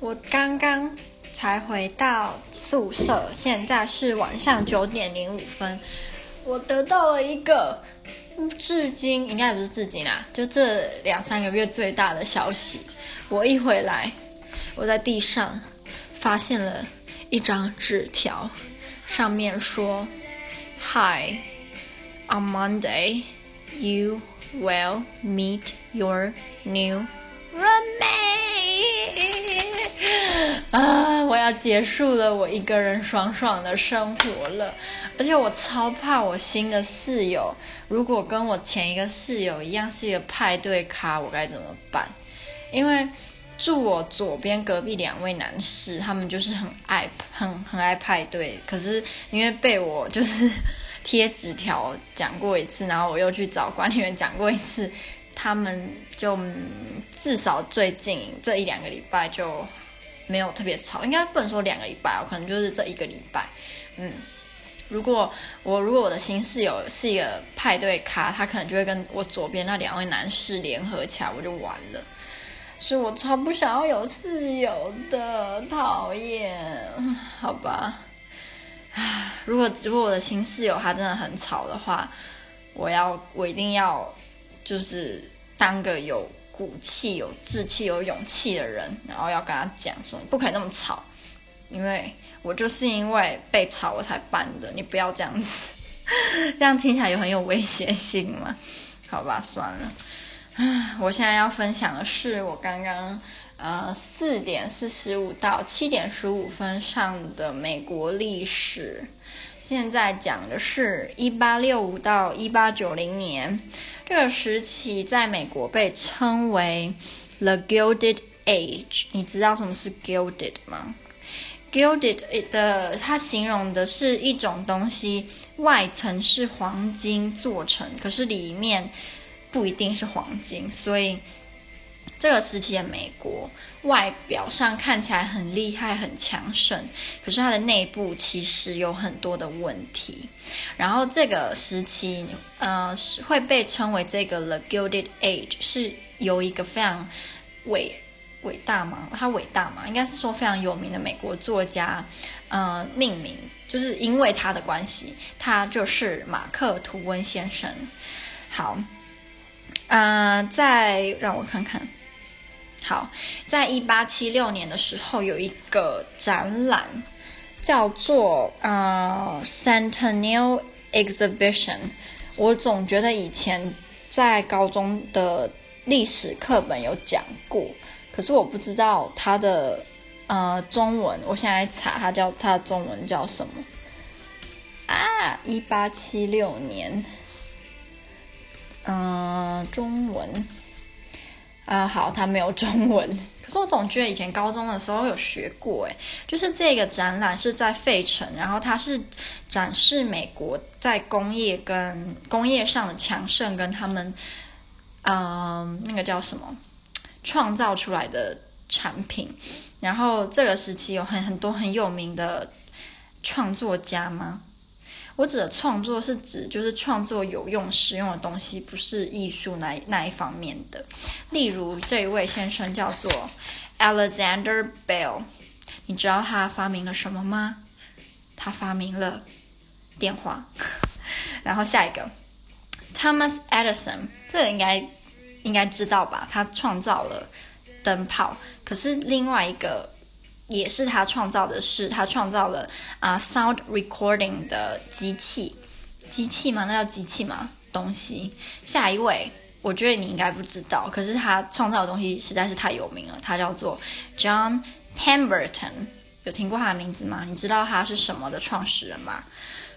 我刚刚才回到宿舍，现在是晚上九点零五分。我得到了一个至今应该不是至今啦，就这两三个月最大的消息。我一回来，我在地上发现了一张纸条，上面说：“Hi, on Monday, you will meet your new roommate.” 啊！我要结束了我一个人爽爽的生活了，而且我超怕我新的室友，如果跟我前一个室友一样是一个派对咖，我该怎么办？因为住我左边隔壁两位男士，他们就是很爱很很爱派对，可是因为被我就是贴纸条讲过一次，然后我又去找管理员讲过一次，他们就、至少最近这一两个礼拜就。没有特别吵，应该不能说两个礼拜，可能就是这一个礼拜。嗯，如果我如果我的新室友是一个派对咖，他可能就会跟我左边那两位男士联合起来，我就完了。所以我超不想要有室友的，讨厌。好吧，如果如果我的新室友他真的很吵的话，我要我一定要就是当个有。骨气、有志气、有勇气的人，然后要跟他讲说：“你不可以那么吵，因为我就是因为被吵我才搬的，你不要这样子，这样听起来有很有威胁性嘛？好吧，算了。我现在要分享的是我刚刚呃四点四十五到七点十五分上的美国历史。”现在讲的是一八六五到一八九零年，这个时期在美国被称为 The Gilded Age。你知道什么是 Gilded 吗？Gilded 的它形容的是一种东西，外层是黄金做成，可是里面不一定是黄金，所以。这个时期的美国，外表上看起来很厉害、很强盛，可是它的内部其实有很多的问题。然后这个时期，呃，会被称为这个 The Gilded Age，是由一个非常伟伟大吗？他伟大吗？应该是说非常有名的美国作家，呃，命名，就是因为他的关系，他就是马克·吐温先生。好，呃，再让我看看。好，在一八七六年的时候，有一个展览，叫做呃 Centennial Exhibition。我总觉得以前在高中的历史课本有讲过，可是我不知道它的呃中文。我现在查它叫它的中文叫什么啊？一八七六年，嗯、中文。啊、好，它没有中文，可是我总觉得以前高中的时候有学过，诶，就是这个展览是在费城，然后它是展示美国在工业跟工业上的强盛，跟他们，嗯、那个叫什么，创造出来的产品，然后这个时期有很很多很有名的创作家吗？我指的创作是指就是创作有用实用的东西，不是艺术那那一方面的。例如这一位先生叫做 Alexander Bell，你知道他发明了什么吗？他发明了电话。然后下一个 Thomas Edison，这个应该应该知道吧？他创造了灯泡。可是另外一个。也是他创造的是，他创造了啊、sound recording 的机器，机器吗？那叫机器吗？东西。下一位，我觉得你应该不知道，可是他创造的东西实在是太有名了，他叫做 John Pemberton，有听过他的名字吗？你知道他是什么的创始人吗？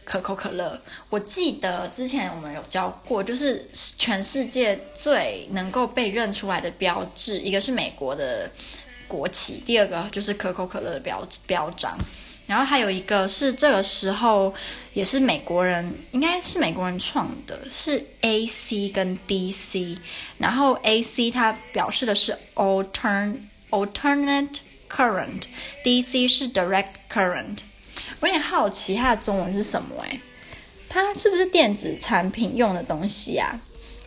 可口可乐。我记得之前我们有教过，就是全世界最能够被认出来的标志，一个是美国的。国旗，第二个就是可口可乐的标标章，然后还有一个是这个时候也是美国人，应该是美国人创的，是 AC 跟 DC，然后 AC 它表示的是 altern alternate current，DC 是 direct current。我有点好奇它的中文是什么？诶，它是不是电子产品用的东西啊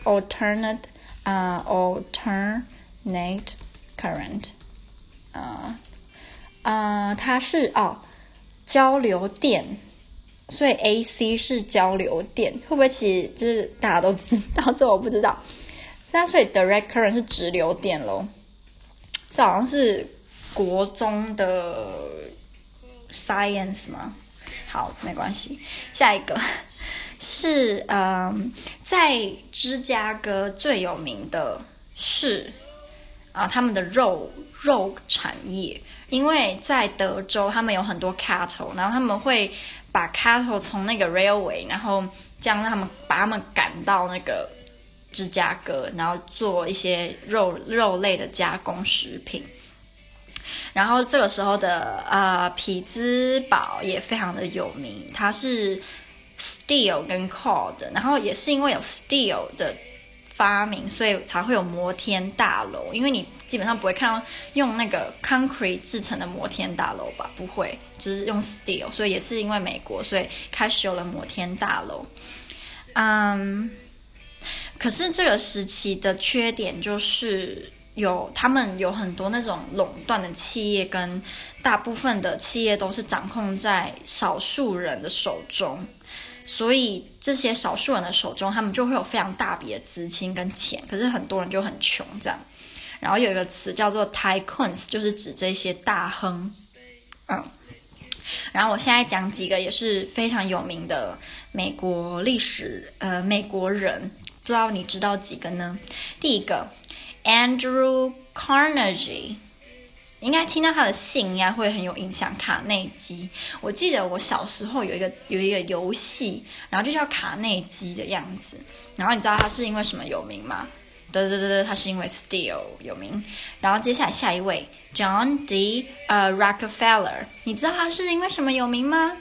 ？alternate 啊、alternate current。啊，啊、它是哦交流电，所以 AC 是交流电，会不会其实就是大家都知道？这我不知道。那所以 direct current 是直流电喽，这好像是国中的 science 吗？好，没关系。下一个是嗯，在芝加哥最有名的是啊，他们的肉肉产业，因为在德州他们有很多 cattle，然后他们会把 cattle 从那个 railway，然后将他们把他们赶到那个。芝加哥，然后做一些肉肉类的加工食品，然后这个时候的呃匹兹堡也非常的有名，它是 steel 跟 coal 的，然后也是因为有 steel 的发明，所以才会有摩天大楼。因为你基本上不会看到用那个 concrete 制成的摩天大楼吧？不会，就是用 steel，所以也是因为美国，所以开始有了摩天大楼。嗯。可是这个时期的缺点就是有他们有很多那种垄断的企业，跟大部分的企业都是掌控在少数人的手中，所以这些少数人的手中，他们就会有非常大笔的资金跟钱。可是很多人就很穷，这样。然后有一个词叫做 tycoons，就是指这些大亨。嗯，然后我现在讲几个也是非常有名的美国历史，呃，美国人。不知道你知道几个呢？第一个，Andrew Carnegie，应该听到他的姓应该会很有印象。卡内基，我记得我小时候有一个有一个游戏，然后就叫卡内基的样子。然后你知道他是因为什么有名吗？对对对对，他是因为 Steel 有名。然后接下来下一位，John D. 呃、Rockefeller，你知道他是因为什么有名吗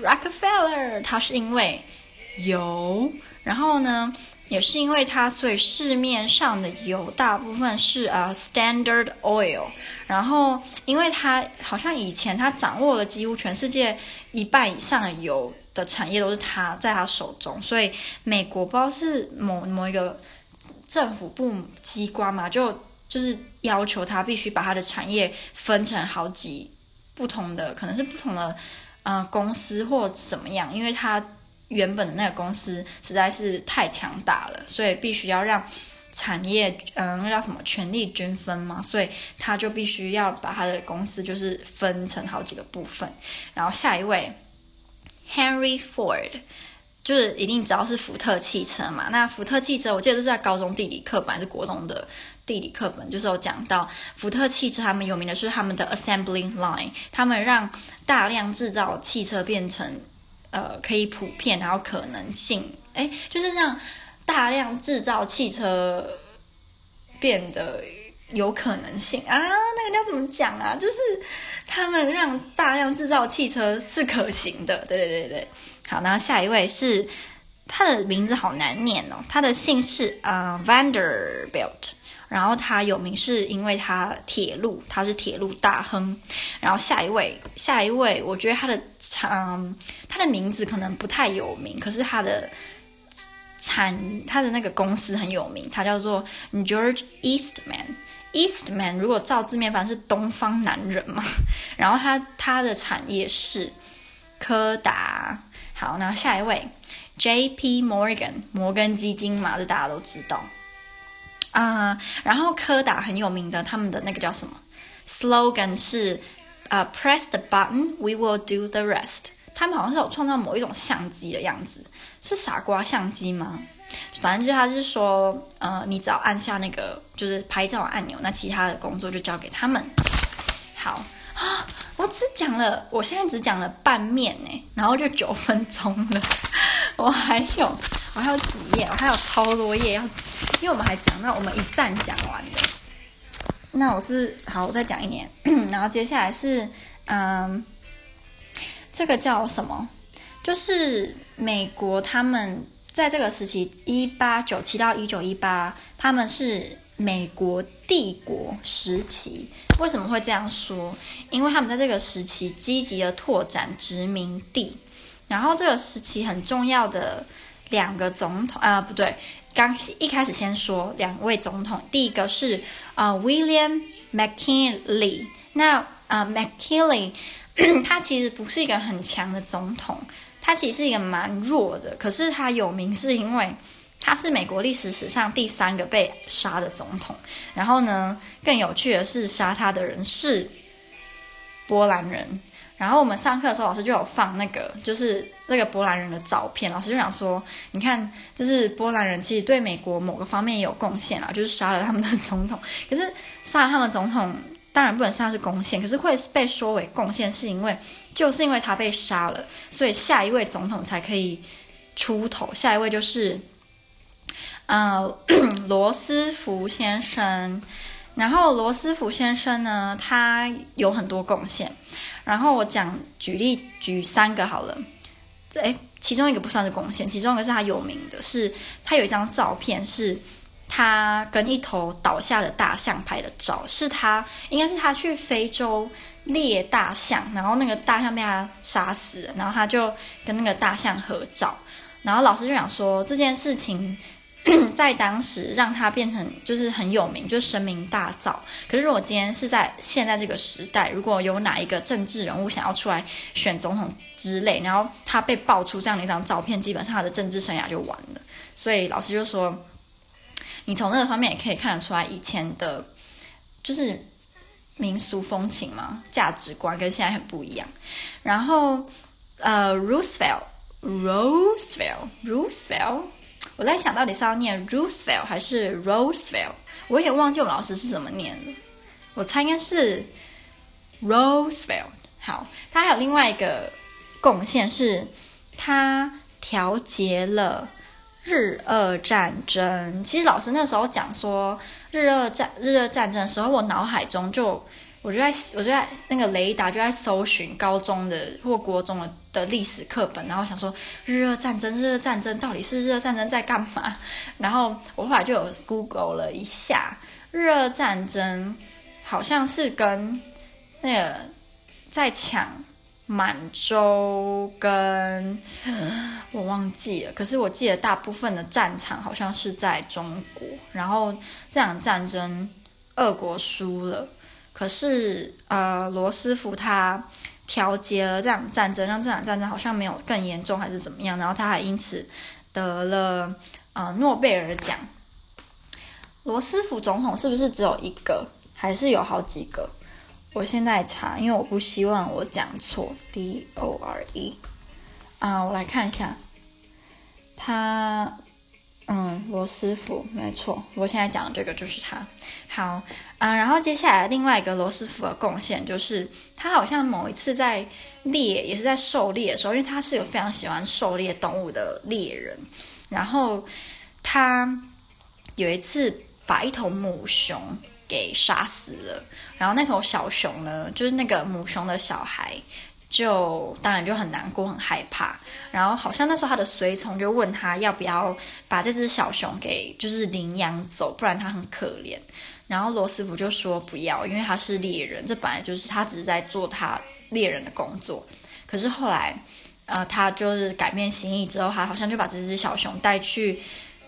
？Rockefeller，他是因为油。然后呢？也是因为它，所以市面上的油大部分是呃 Standard Oil。然后，因为它好像以前它掌握了几乎全世界一半以上的油的产业都是他在他手中，所以美国不知道是某某一个政府部机关嘛，就就是要求他必须把他的产业分成好几不同的，可能是不同的呃公司或怎么样，因为他。原本的那个公司实在是太强大了，所以必须要让产业，嗯，那叫什么权力均分嘛，所以他就必须要把他的公司就是分成好几个部分。然后下一位，Henry Ford，就是一定知道是福特汽车嘛。那福特汽车，我记得是在高中地理课本还是国中的地理课本，就是有讲到福特汽车，他们有名的是他们的 Assembling Line，他们让大量制造汽车变成。呃，可以普遍，然后可能性，哎，就是让大量制造汽车变得有可能性啊。那个叫怎么讲啊？就是他们让大量制造汽车是可行的。对对对对，好，那下一位是他的名字好难念哦，他的姓氏啊、呃、Vanderbilt。然后他有名是因为他铁路，他是铁路大亨。然后下一位，下一位，我觉得他的嗯，他的名字可能不太有名，可是他的产他的那个公司很有名，他叫做 George Eastman。Eastman 如果照字面翻是东方男人嘛。然后他他的产业是柯达。好，那下一位，J.P. Morgan，摩根基金嘛，这大家都知道。啊、然后柯达很有名的，他们的那个叫什么 slogan 是呃、Press the button, we will do the rest。他们好像是有创造某一种相机的样子，是傻瓜相机吗？反正就他是说，呃，你只要按下那个就是拍照按钮，那其他的工作就交给他们。好啊，我只讲了，我现在只讲了半面呢，然后就九分钟了，我还有。我还有几页，我还有超多页要，因为我们还讲到我们一站讲完的。那我是好，我再讲一年，然后接下来是嗯，这个叫什么？就是美国他们在这个时期，一八九七到一九一八，他们是美国帝国时期。为什么会这样说？因为他们在这个时期积极的拓展殖民地，然后这个时期很重要的。两个总统啊、呃，不对，刚一开始先说两位总统，第一个是啊、呃、William McKinley。那啊、呃、，McKinley，他其实不是一个很强的总统，他其实是一个蛮弱的。可是他有名是因为他是美国历史史上第三个被杀的总统。然后呢，更有趣的是，杀他的人是波兰人。然后我们上课的时候，老师就有放那个，就是那个波兰人的照片。老师就想说，你看，就是波兰人其实对美国某个方面也有贡献啊，就是杀了他们的总统。可是杀了他们总统，当然不能算是贡献，可是会被说为贡献，是因为就是因为他被杀了，所以下一位总统才可以出头。下一位就是，呃，罗斯福先生。然后罗斯福先生呢，他有很多贡献。然后我讲举例举三个好了。这诶，其中一个不算是贡献，其中一个是他有名的是，他有一张照片是他跟一头倒下的大象拍的照，是他应该是他去非洲猎大象，然后那个大象被他杀死，然后他就跟那个大象合照。然后老师就想说这件事情。在当时让他变成就是很有名，就声名大噪。可是如果今天是在现在这个时代，如果有哪一个政治人物想要出来选总统之类，然后他被爆出这样的一张照片，基本上他的政治生涯就完了。所以老师就说，你从那个方面也可以看得出来，以前的就是民俗风情嘛，价值观跟现在很不一样。然后呃，Roosevelt，Roosevelt，Roosevelt。我在想到底是要念 Roosevelt 还是 Roosevelt，我也忘记我们老师是怎么念的。我猜应该是 Roosevelt。好，他还有另外一个贡献是，他调节了日俄战争。其实老师那时候讲说日俄战日俄战争的时候，我脑海中就。我就在，我就在那个雷达就在搜寻高中的或国中的的历史课本，然后想说日俄战争，日俄战争到底是日俄战争在干嘛？然后我后来就有 Google 了一下，日俄战争好像是跟那个在抢满洲跟我忘记了，可是我记得大部分的战场好像是在中国，然后这场战争俄国输了。可是，呃，罗斯福他调节了这场战争，让这场战争好像没有更严重，还是怎么样？然后他还因此得了呃诺贝尔奖。罗斯福总统是不是只有一个，还是有好几个？我现在查，因为我不希望我讲错。D O R E，啊，我来看一下，他。嗯，罗斯福没错，我现在讲的这个就是他。好啊，嗯，然后接下来另外一个罗斯福的贡献就是，他好像某一次在猎，也是在狩猎的时候，因为他是有非常喜欢狩猎动物的猎人，然后他有一次把一头母熊给杀死了，然后那头小熊呢，就是那个母熊的小孩。就当然就很难过，很害怕。然后好像那时候他的随从就问他要不要把这只小熊给就是领养走，不然他很可怜。然后罗斯福就说不要，因为他是猎人，这本来就是他只是在做他猎人的工作。可是后来，呃，他就是改变心意之后，他好像就把这只小熊带去，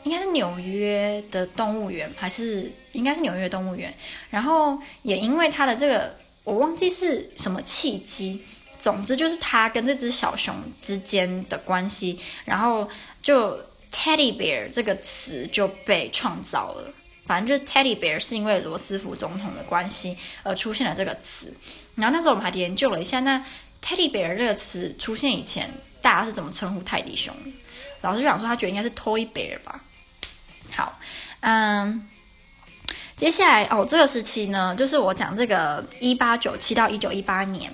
应该是纽约的动物园，还是应该是纽约动物园。然后也因为他的这个，我忘记是什么契机。总之就是他跟这只小熊之间的关系，然后就 teddy bear 这个词就被创造了。反正就是 teddy bear 是因为罗斯福总统的关系而出现了这个词。然后那时候我们还研究了一下，那 teddy bear 这个词出现以前，大家是怎么称呼泰迪熊？老师就想说他觉得应该是 toy bear 吧。好，嗯，接下来哦，这个时期呢，就是我讲这个一八九七到一九一八年。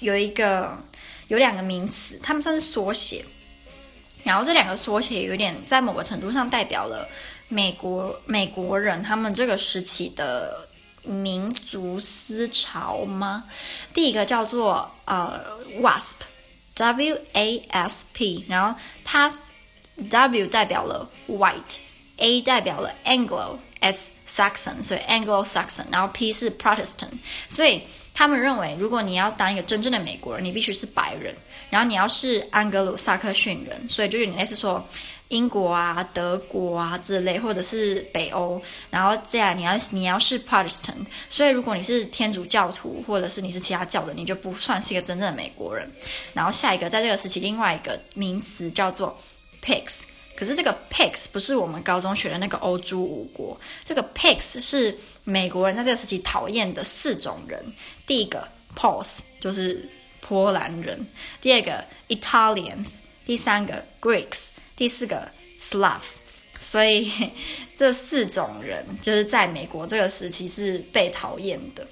有一个有两个名词，他们算是缩写，然后这两个缩写有点在某个程度上代表了美国美国人他们这个时期的民族思潮吗？第一个叫做呃 WASP，W A S P，然后它 W 代表了 White，A 代表了 Anglo，S Saxon，所以 Anglo Saxon，然后 P 是 Protestant，所以。他们认为，如果你要当一个真正的美国人，你必须是白人，然后你要是安格鲁萨克逊人，所以就是你类似说英国啊、德国啊之类，或者是北欧，然后这样你要你要是 Protestant，所以如果你是天主教徒或者是你是其他教的，你就不算是一个真正的美国人。然后下一个在这个时期，另外一个名词叫做 Pigs。可是这个 Pigs 不是我们高中学的那个欧洲五国，这个 Pigs 是美国人在这个时期讨厌的四种人。第一个 Poles 就是波兰人，第二个 Italians，第三个 Greeks，第四个 Slavs。所以 这四种人就是在美国这个时期是被讨厌的。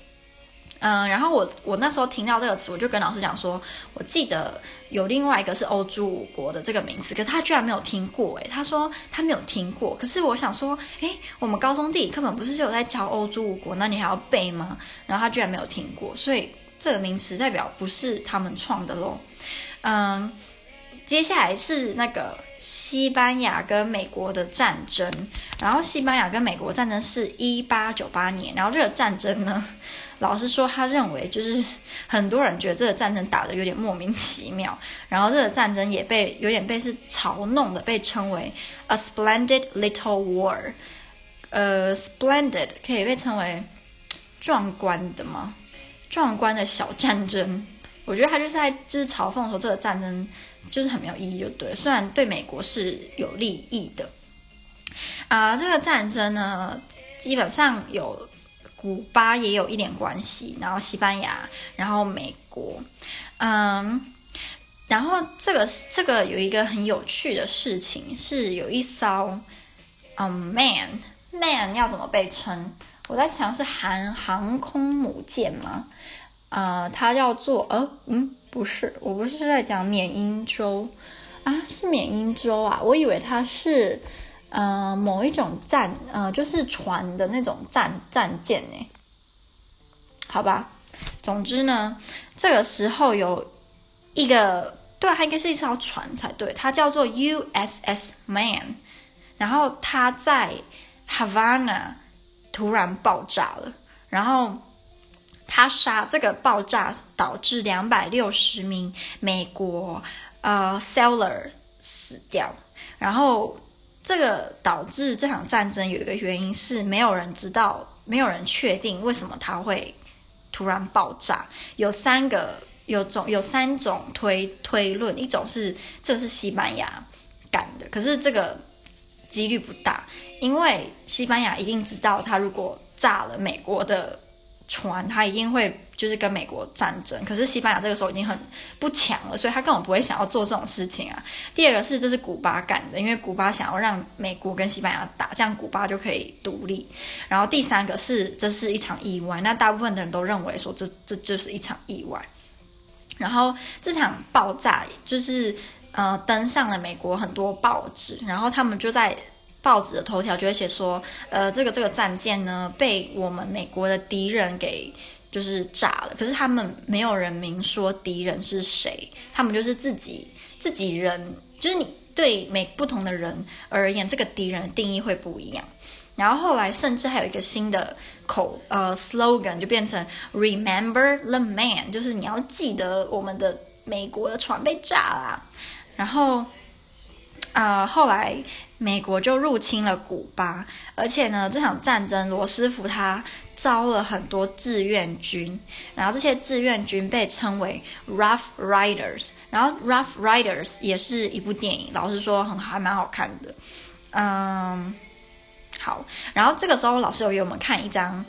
嗯，然后我我那时候听到这个词，我就跟老师讲说，我记得有另外一个是欧洲五国的这个名词，可是他居然没有听过，诶，他说他没有听过，可是我想说，诶，我们高中地理课本不是就有在教欧洲五国，那你还要背吗？然后他居然没有听过，所以这个名词代表不是他们创的喽。嗯，接下来是那个西班牙跟美国的战争，然后西班牙跟美国战争是一八九八年，然后这个战争呢。老师说，他认为就是很多人觉得这个战争打得有点莫名其妙，然后这个战争也被有点被是嘲弄的，被称为 a splendid little war。呃，splendid 可以被称为壮观的吗？壮观的小战争。我觉得他就是在就是嘲讽说这个战争就是很没有意义，就对。虽然对美国是有利益的啊，呃，这个战争呢，基本上有。古巴也有一点关系，然后西班牙，然后美国，嗯，然后这个这个有一个很有趣的事情，是有一艘，嗯，man man 要怎么被称？我在想是韩航空母舰吗？呃，它叫做呃嗯，不是，我不是在讲缅因州啊，是缅因州啊，我以为它是。呃，某一种战，呃，就是船的那种战战舰呢，好吧。总之呢，这个时候有一个，对，它应该是一艘船才对，它叫做 USS Man，然后它在 Havana 突然爆炸了，然后他杀这个爆炸导致两百六十名美国呃，seller 死掉，然后。这个导致这场战争有一个原因是没有人知道，没有人确定为什么他会突然爆炸。有三个有种有三种推推论，一种是这是西班牙干的，可是这个几率不大，因为西班牙一定知道，他如果炸了美国的船，他一定会。就是跟美国战争，可是西班牙这个时候已经很不强了，所以他根本不会想要做这种事情啊。第二个是这是古巴干的，因为古巴想要让美国跟西班牙打，这样古巴就可以独立。然后第三个是这是一场意外，那大部分的人都认为说这这就是一场意外。然后这场爆炸就是呃登上了美国很多报纸，然后他们就在报纸的头条就会写说，呃这个这个战舰呢被我们美国的敌人给。就是炸了，可是他们没有人明说敌人是谁，他们就是自己自己人，就是你对每不同的人而言，这个敌人的定义会不一样。然后后来甚至还有一个新的口呃 slogan，就变成 Remember the man，就是你要记得我们的美国的船被炸了。然后啊、后来美国就入侵了古巴，而且呢，这场战争罗斯福他。招了很多志愿军，然后这些志愿军被称为 Rough Riders，然后 Rough Riders 也是一部电影，老实说很还蛮好看的。嗯，好，然后这个时候老师有给我们看一张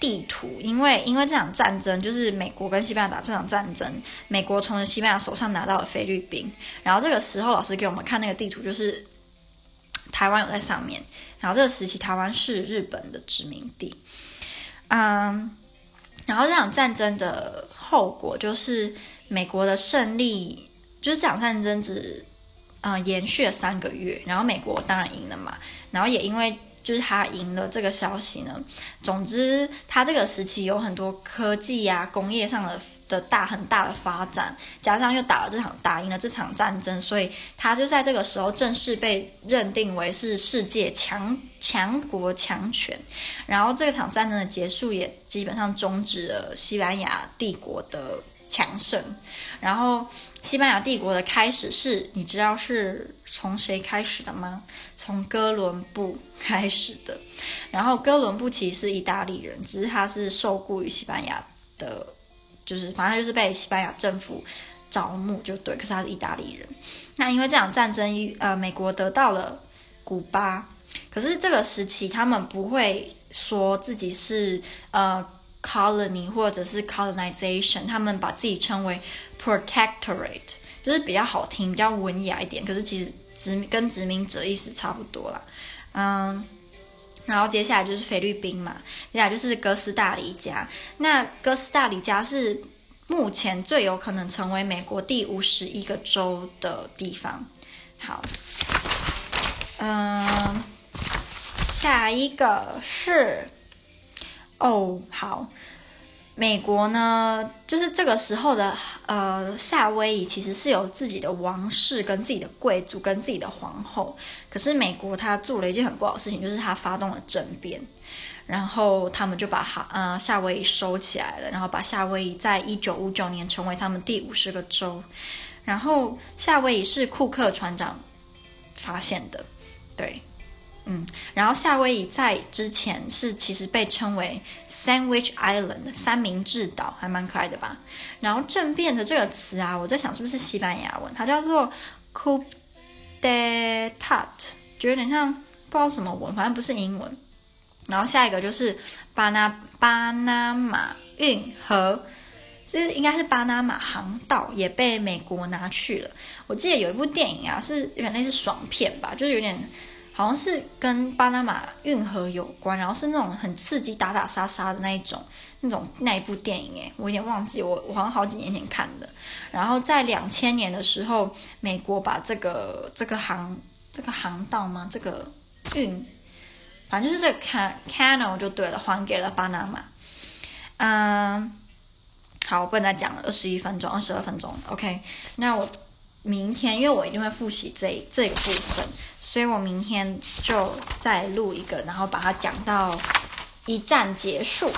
地图，因为因为这场战争就是美国跟西班牙打这场战争，美国从西班牙手上拿到了菲律宾，然后这个时候老师给我们看那个地图，就是台湾有在上面，然后这个时期台湾是日本的殖民地。嗯，然后这场战争的后果就是美国的胜利，就是这场战争只嗯延续了三个月，然后美国当然赢了嘛，然后也因为就是他赢了这个消息呢。总之，他这个时期有很多科技呀、工业上的的大很大的发展，加上又打了这场打赢了这场战争，所以他就在这个时候正式被认定为是世界强强国强权。然后这场战争的结束也基本上终止了西班牙帝国的强盛。然后西班牙帝国的开始是，你知道是从谁开始的吗？从哥伦布开始的。然后哥伦布其实是意大利人，只是他是受雇于西班牙的。就是反正就是被西班牙政府招募就对，可是他是意大利人。那因为这场战争，呃，美国得到了古巴，可是这个时期他们不会说自己是呃 colony 或者是 colonization，他们把自己称为 protectorate，就是比较好听，比较文雅一点。可是其实殖跟殖民者意思差不多啦，嗯。然后接下来就是菲律宾嘛，接下来就是哥斯达黎加。那哥斯达黎加是目前最有可能成为美国第五十一个州的地方。好，嗯，下一个是，哦，好。美国呢，就是这个时候的呃，夏威夷其实是有自己的王室跟自己的贵族跟自己的皇后。可是美国他做了一件很不好的事情，就是他发动了政变，然后他们就把哈呃夏威夷收起来了，然后把夏威夷在一九五九年成为他们第五十个州。然后夏威夷是库克船长发现的，对。嗯，然后夏威夷在之前是其实被称为 Sandwich Island 三明治岛，还蛮可爱的吧？然后政变的这个词啊，我在想是不是西班牙文？它叫做 Coup d'État，就有点像不知道什么文，反正不是英文。然后下一个就是巴拿巴拿马运河，这应该是巴拿马航道也被美国拿去了。我记得有一部电影啊，是有点类似爽片吧，就是有点。好像是跟巴拿马运河有关，然后是那种很刺激、打打杀杀的那一种，那种那一部电影诶，我有点忘记，我我好像好几年前看的。然后在两千年的时候，美国把这个这个航这个航道吗？这个运，反正就是这个 can canal 就对了，还给了巴拿马。嗯，好，我不能再讲了，二十一分钟，二十二分钟，OK。那我明天，因为我一定会复习这这个部分。所以我明天就再录一个，然后把它讲到一战结束。